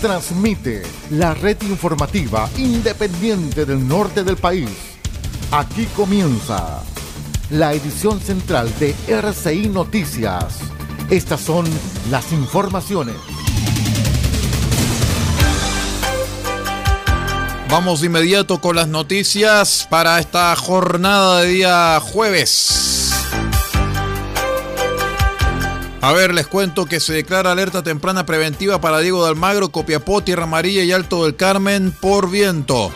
transmite la red informativa independiente del norte del país. Aquí comienza la edición central de RCI Noticias. Estas son las informaciones. Vamos de inmediato con las noticias para esta jornada de día jueves. A ver, les cuento que se declara alerta temprana preventiva para Diego de Almagro, Copiapó, Tierra Amarilla y Alto del Carmen por viento.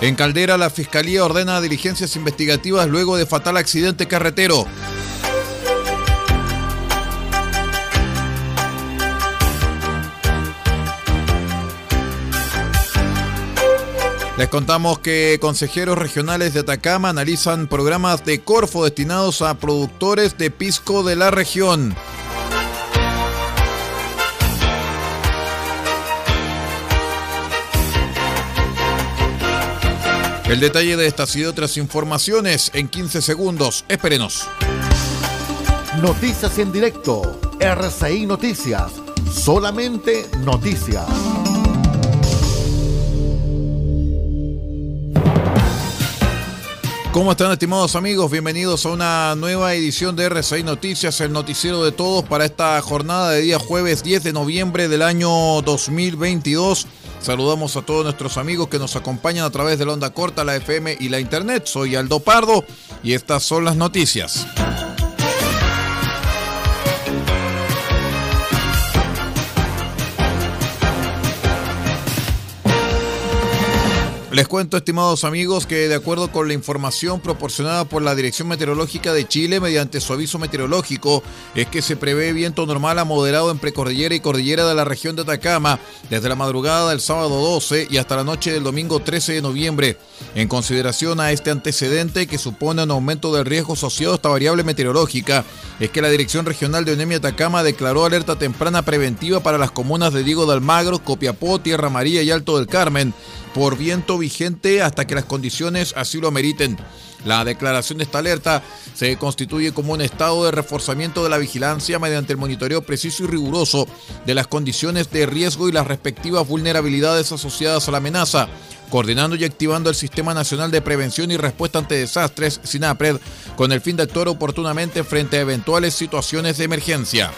En Caldera, la Fiscalía ordena diligencias investigativas luego de fatal accidente carretero. Les contamos que consejeros regionales de Atacama analizan programas de Corfo destinados a productores de pisco de la región. El detalle de estas y otras informaciones en 15 segundos. Espérenos. Noticias en directo. RCI Noticias. Solamente noticias. ¿Cómo están estimados amigos? Bienvenidos a una nueva edición de R6 Noticias, el noticiero de todos para esta jornada de día jueves 10 de noviembre del año 2022. Saludamos a todos nuestros amigos que nos acompañan a través de la onda corta, la FM y la internet. Soy Aldo Pardo y estas son las noticias. Les cuento, estimados amigos, que de acuerdo con la información proporcionada por la Dirección Meteorológica de Chile mediante su aviso meteorológico, es que se prevé viento normal a moderado en precordillera y cordillera de la región de Atacama desde la madrugada del sábado 12 y hasta la noche del domingo 13 de noviembre. En consideración a este antecedente que supone un aumento del riesgo asociado a esta variable meteorológica, es que la Dirección Regional de ONEMI Atacama declaró alerta temprana preventiva para las comunas de Diego de Almagro, Copiapó, Tierra María y Alto del Carmen por viento vigente hasta que las condiciones así lo meriten. La declaración de esta alerta se constituye como un estado de reforzamiento de la vigilancia mediante el monitoreo preciso y riguroso de las condiciones de riesgo y las respectivas vulnerabilidades asociadas a la amenaza, coordinando y activando el Sistema Nacional de Prevención y Respuesta ante Desastres, SINAPRED, con el fin de actuar oportunamente frente a eventuales situaciones de emergencia.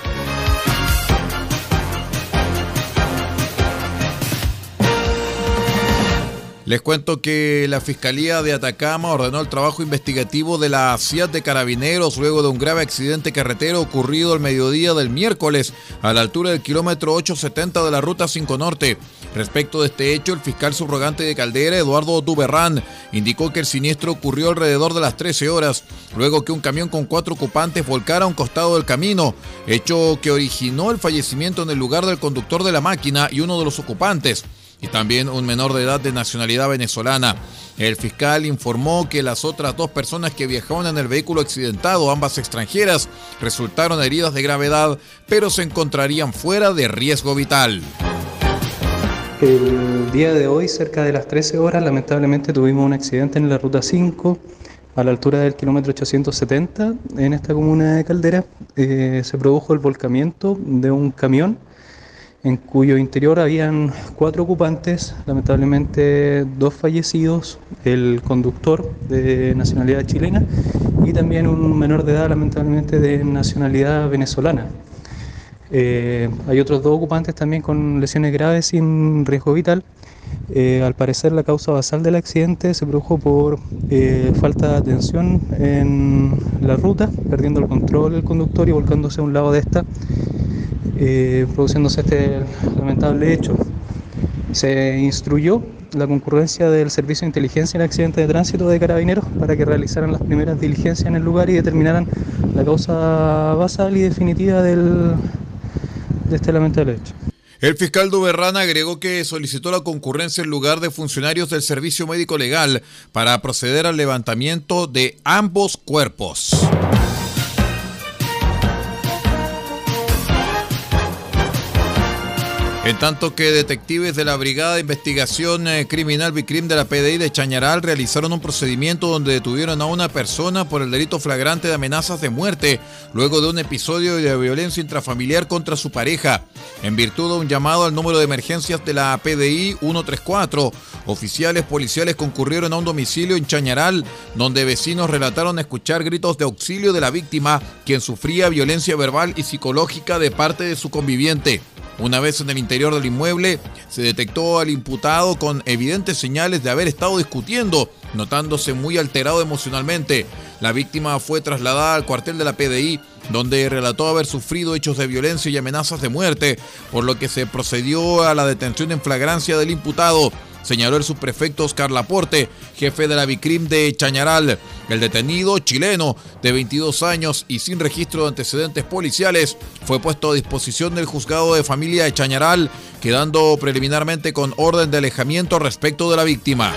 Les cuento que la Fiscalía de Atacama ordenó el trabajo investigativo de la CIAT de Carabineros luego de un grave accidente carretero ocurrido el mediodía del miércoles a la altura del kilómetro 870 de la Ruta 5 Norte. Respecto de este hecho, el fiscal subrogante de Caldera, Eduardo Duberrán, indicó que el siniestro ocurrió alrededor de las 13 horas, luego que un camión con cuatro ocupantes volcara a un costado del camino, hecho que originó el fallecimiento en el lugar del conductor de la máquina y uno de los ocupantes y también un menor de edad de nacionalidad venezolana. El fiscal informó que las otras dos personas que viajaban en el vehículo accidentado, ambas extranjeras, resultaron heridas de gravedad, pero se encontrarían fuera de riesgo vital. El día de hoy, cerca de las 13 horas, lamentablemente tuvimos un accidente en la ruta 5 a la altura del kilómetro 870 en esta comuna de Caldera. Eh, se produjo el volcamiento de un camión en cuyo interior habían cuatro ocupantes, lamentablemente dos fallecidos, el conductor de nacionalidad chilena y también un menor de edad, lamentablemente de nacionalidad venezolana. Eh, hay otros dos ocupantes también con lesiones graves sin riesgo vital. Eh, al parecer la causa basal del accidente se produjo por eh, falta de atención en la ruta, perdiendo el control del conductor y volcándose a un lado de esta, produciéndose este lamentable hecho. Se instruyó la concurrencia del Servicio de Inteligencia en Accidentes de Tránsito de Carabineros para que realizaran las primeras diligencias en el lugar y determinaran la causa basal y definitiva del, de este lamentable hecho. El fiscal Duberrán agregó que solicitó la concurrencia en lugar de funcionarios del Servicio Médico Legal para proceder al levantamiento de ambos cuerpos. En tanto que detectives de la Brigada de Investigación eh, Criminal Bicrim de la PDI de Chañaral realizaron un procedimiento donde detuvieron a una persona por el delito flagrante de amenazas de muerte luego de un episodio de violencia intrafamiliar contra su pareja. En virtud de un llamado al número de emergencias de la PDI 134, oficiales policiales concurrieron a un domicilio en Chañaral donde vecinos relataron escuchar gritos de auxilio de la víctima, quien sufría violencia verbal y psicológica de parte de su conviviente. Una vez en el interior del inmueble, se detectó al imputado con evidentes señales de haber estado discutiendo, notándose muy alterado emocionalmente. La víctima fue trasladada al cuartel de la PDI, donde relató haber sufrido hechos de violencia y amenazas de muerte, por lo que se procedió a la detención en flagrancia del imputado señaló el subprefecto Oscar Laporte, jefe de la Bicrim de Chañaral. El detenido, chileno, de 22 años y sin registro de antecedentes policiales, fue puesto a disposición del juzgado de familia de Chañaral, quedando preliminarmente con orden de alejamiento respecto de la víctima.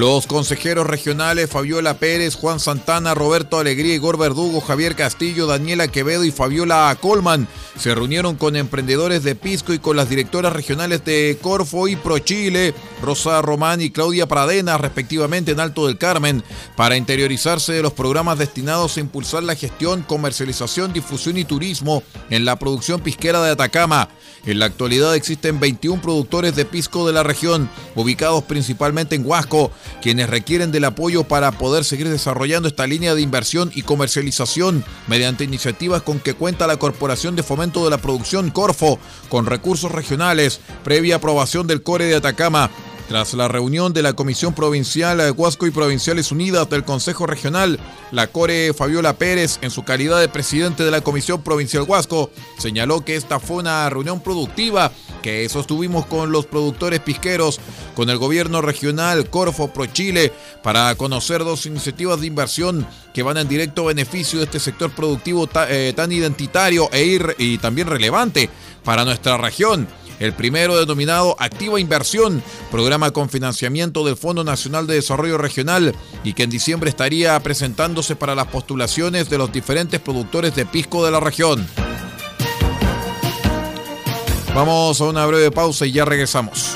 Los consejeros regionales Fabiola Pérez, Juan Santana, Roberto Alegría, Igor Verdugo, Javier Castillo, Daniela Quevedo y Fabiola Colman se reunieron con emprendedores de Pisco y con las directoras regionales de Corfo y ProChile, Rosa Román y Claudia Pradena, respectivamente en Alto del Carmen, para interiorizarse de los programas destinados a impulsar la gestión, comercialización, difusión y turismo en la producción pisquera de Atacama. En la actualidad existen 21 productores de pisco de la región, ubicados principalmente en Huasco, quienes requieren del apoyo para poder seguir desarrollando esta línea de inversión y comercialización mediante iniciativas con que cuenta la Corporación de Fomento de la Producción Corfo, con recursos regionales, previa aprobación del Core de Atacama. Tras la reunión de la Comisión Provincial de Huasco y Provinciales Unidas del Consejo Regional, la Core Fabiola Pérez, en su calidad de presidente de la Comisión Provincial Huasco, señaló que esta fue una reunión productiva que sostuvimos con los productores pisqueros, con el gobierno regional Corfo Pro Chile, para conocer dos iniciativas de inversión que van en directo beneficio de este sector productivo eh, tan identitario e y también relevante para nuestra región el primero denominado Activa Inversión, programa con financiamiento del Fondo Nacional de Desarrollo Regional y que en diciembre estaría presentándose para las postulaciones de los diferentes productores de pisco de la región. Vamos a una breve pausa y ya regresamos.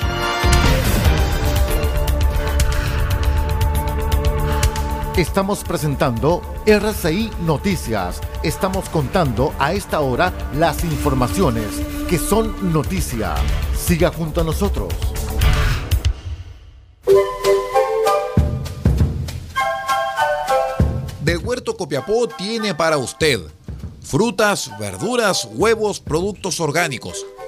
Estamos presentando RCI Noticias. Estamos contando a esta hora las informaciones que son noticia. Siga junto a nosotros. Del Huerto Copiapó tiene para usted frutas, verduras, huevos, productos orgánicos.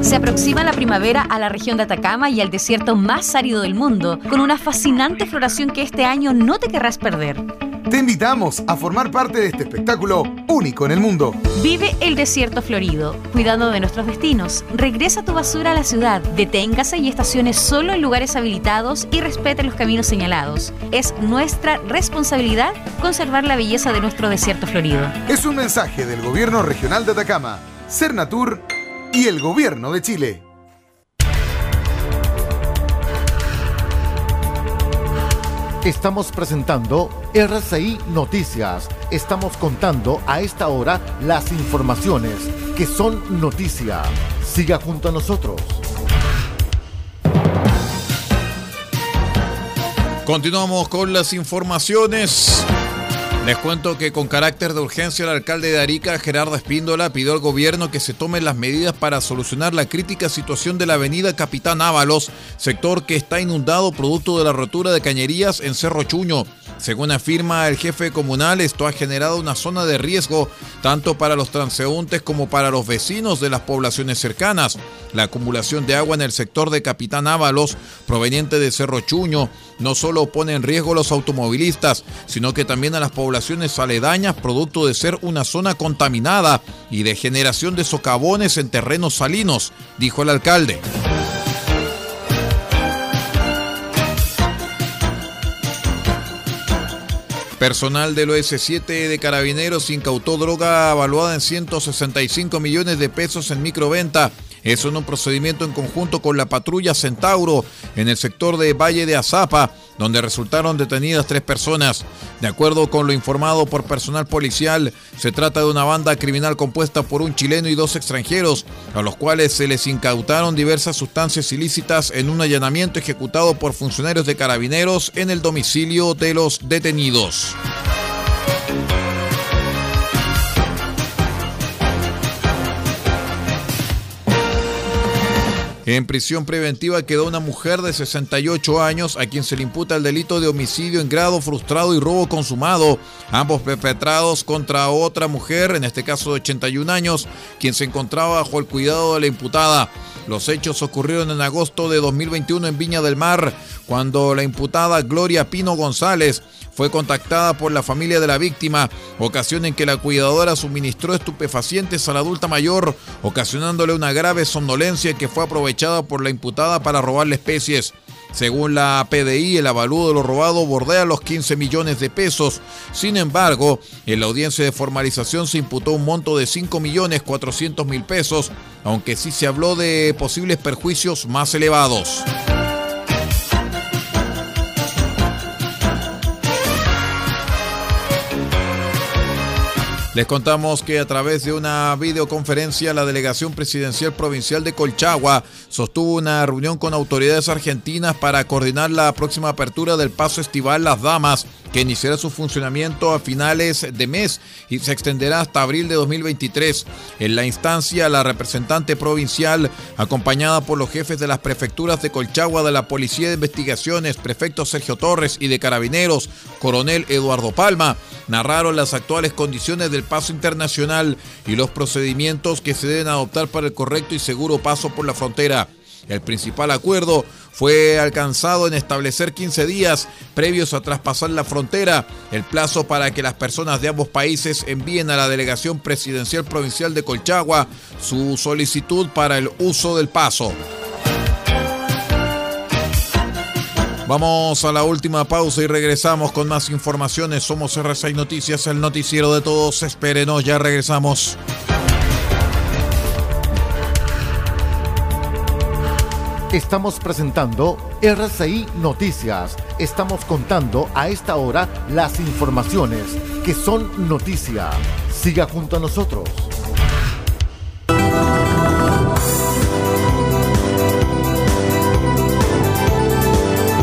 Se aproxima la primavera a la región de Atacama y al desierto más árido del mundo, con una fascinante floración que este año no te querrás perder. Te invitamos a formar parte de este espectáculo único en el mundo. Vive el desierto florido, cuidando de nuestros destinos. Regresa tu basura a la ciudad, deténgase y estacione solo en lugares habilitados y respete los caminos señalados. Es nuestra responsabilidad conservar la belleza de nuestro desierto florido. Es un mensaje del Gobierno Regional de Atacama, Cernatur y el Gobierno de Chile. Estamos presentando RCI Noticias. Estamos contando a esta hora las informaciones que son noticia. Siga junto a nosotros. Continuamos con las informaciones. Les cuento que con carácter de urgencia el alcalde de Arica, Gerardo Espíndola, pidió al gobierno que se tomen las medidas para solucionar la crítica situación de la avenida Capitán Ábalos, sector que está inundado producto de la rotura de cañerías en Cerro Chuño. Según afirma el jefe comunal, esto ha generado una zona de riesgo tanto para los transeúntes como para los vecinos de las poblaciones cercanas. La acumulación de agua en el sector de Capitán Ábalos, proveniente de Cerro Chuño, no solo pone en riesgo a los automovilistas, sino que también a las poblaciones aledañas, producto de ser una zona contaminada y de generación de socavones en terrenos salinos, dijo el alcalde. Personal del OS7 de Carabineros incautó droga evaluada en 165 millones de pesos en microventa. En un procedimiento en conjunto con la patrulla Centauro en el sector de Valle de Azapa, donde resultaron detenidas tres personas. De acuerdo con lo informado por personal policial, se trata de una banda criminal compuesta por un chileno y dos extranjeros, a los cuales se les incautaron diversas sustancias ilícitas en un allanamiento ejecutado por funcionarios de carabineros en el domicilio de los detenidos. En prisión preventiva quedó una mujer de 68 años a quien se le imputa el delito de homicidio en grado frustrado y robo consumado, ambos perpetrados contra otra mujer, en este caso de 81 años, quien se encontraba bajo el cuidado de la imputada. Los hechos ocurrieron en agosto de 2021 en Viña del Mar, cuando la imputada Gloria Pino González fue contactada por la familia de la víctima, ocasión en que la cuidadora suministró estupefacientes a la adulta mayor, ocasionándole una grave somnolencia que fue aprovechada por la imputada para robarle especies. Según la PDI, el avalúo de lo robado bordea los 15 millones de pesos. Sin embargo, en la audiencia de formalización se imputó un monto de 5 millones 400 mil pesos, aunque sí se habló de posibles perjuicios más elevados. Les contamos que a través de una videoconferencia la delegación presidencial provincial de Colchagua sostuvo una reunión con autoridades argentinas para coordinar la próxima apertura del paso estival Las Damas, que iniciará su funcionamiento a finales de mes y se extenderá hasta abril de 2023. En la instancia, la representante provincial, acompañada por los jefes de las prefecturas de Colchagua, de la Policía de Investigaciones, prefecto Sergio Torres y de Carabineros, coronel Eduardo Palma, narraron las actuales condiciones del paso internacional y los procedimientos que se deben adoptar para el correcto y seguro paso por la frontera. El principal acuerdo fue alcanzado en establecer 15 días previos a traspasar la frontera, el plazo para que las personas de ambos países envíen a la delegación presidencial provincial de Colchagua su solicitud para el uso del paso. Vamos a la última pausa y regresamos con más informaciones. Somos R6 Noticias, el noticiero de todos. Espérenos, ya regresamos. Estamos presentando RCI Noticias. Estamos contando a esta hora las informaciones que son noticia. Siga junto a nosotros.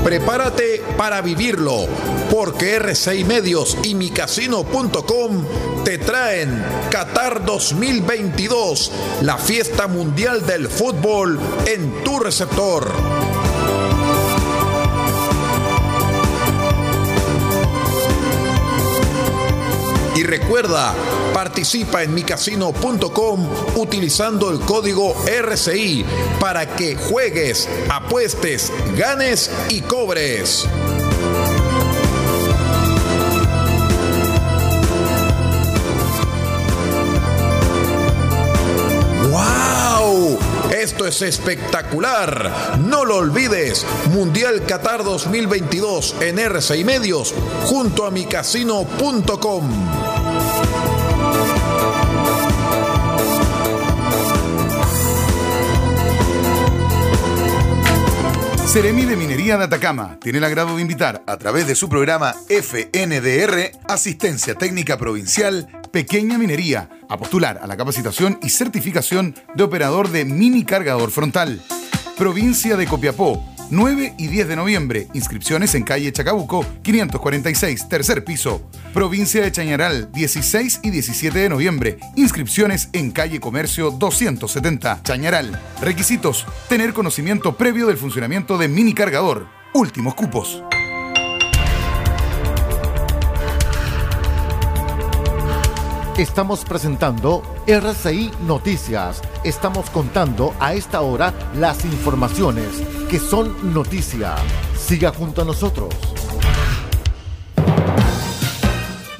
Prepárate para vivirlo, porque R6 Medios y micasino.com traen Qatar 2022, la fiesta mundial del fútbol en tu receptor. Y recuerda, participa en micasino.com utilizando el código RCI para que juegues, apuestes, ganes y cobres. Es espectacular. No lo olvides. Mundial Qatar 2022 en RCI Medios junto a micasino.com. Seremi de Minería de Atacama tiene el agrado de invitar a través de su programa FNDR, Asistencia Técnica Provincial, Pequeña Minería, a postular a la capacitación y certificación de operador de mini cargador frontal. Provincia de Copiapó, 9 y 10 de noviembre. Inscripciones en calle Chacabuco, 546, tercer piso. Provincia de Chañaral, 16 y 17 de noviembre. Inscripciones en calle Comercio 270, Chañaral. Requisitos: tener conocimiento previo del funcionamiento de mini cargador. Últimos cupos. Estamos presentando RCI Noticias. Estamos contando a esta hora las informaciones que son noticia. Siga junto a nosotros.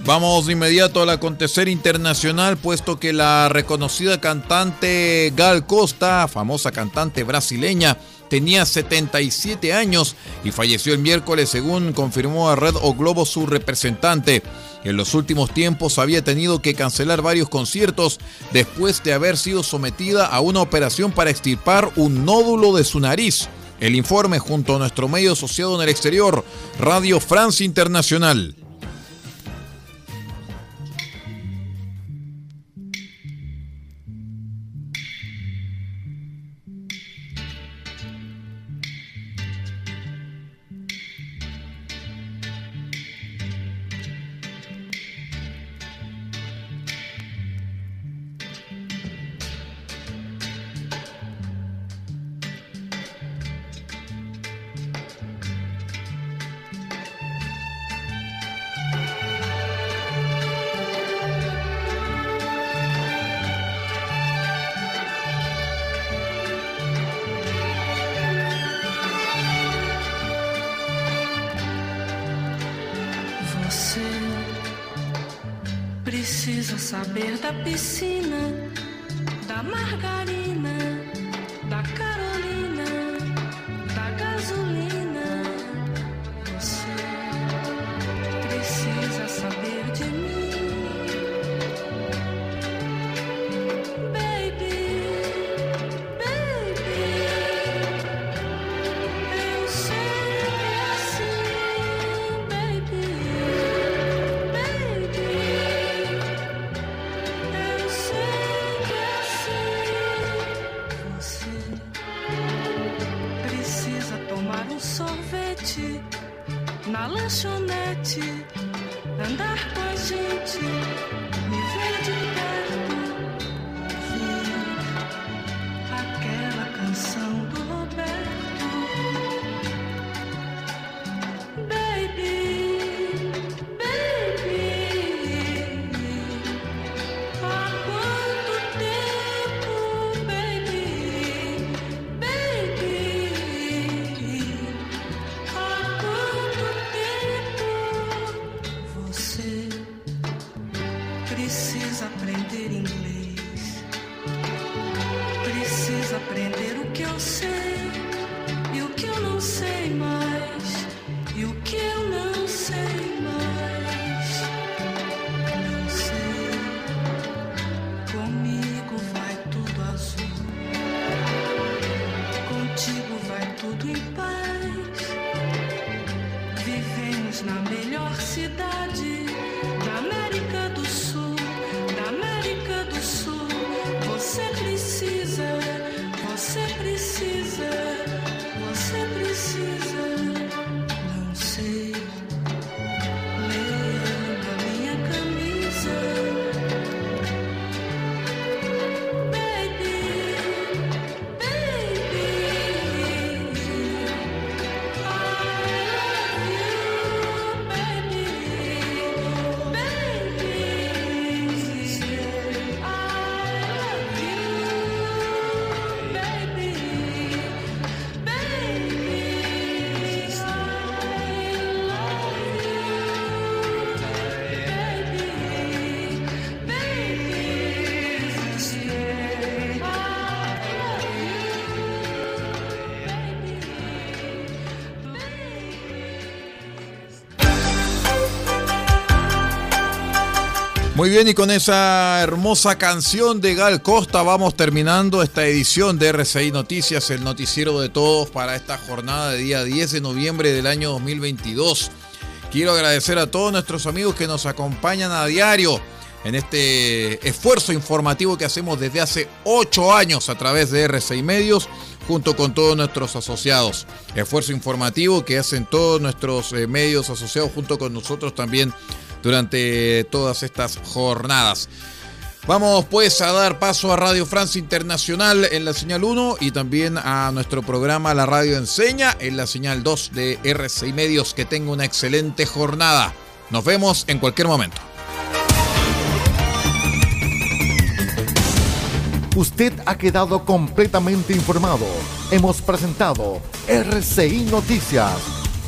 Vamos de inmediato al acontecer internacional, puesto que la reconocida cantante Gal Costa, famosa cantante brasileña, tenía 77 años y falleció el miércoles según confirmó a Red O Globo su representante. En los últimos tiempos había tenido que cancelar varios conciertos después de haber sido sometida a una operación para extirpar un nódulo de su nariz. El informe junto a nuestro medio asociado en el exterior, Radio France Internacional. Saber da piscina, da margarina, Muy bien, y con esa hermosa canción de Gal Costa vamos terminando esta edición de RCI Noticias, el noticiero de todos para esta jornada de día 10 de noviembre del año 2022. Quiero agradecer a todos nuestros amigos que nos acompañan a diario en este esfuerzo informativo que hacemos desde hace ocho años a través de RCI Medios junto con todos nuestros asociados. Esfuerzo informativo que hacen todos nuestros eh, medios asociados junto con nosotros también durante todas estas jornadas. Vamos pues a dar paso a Radio Francia Internacional en la señal 1 y también a nuestro programa La Radio Enseña en la señal 2 de RCI Medios. Que tenga una excelente jornada. Nos vemos en cualquier momento. Usted ha quedado completamente informado. Hemos presentado RCI Noticias,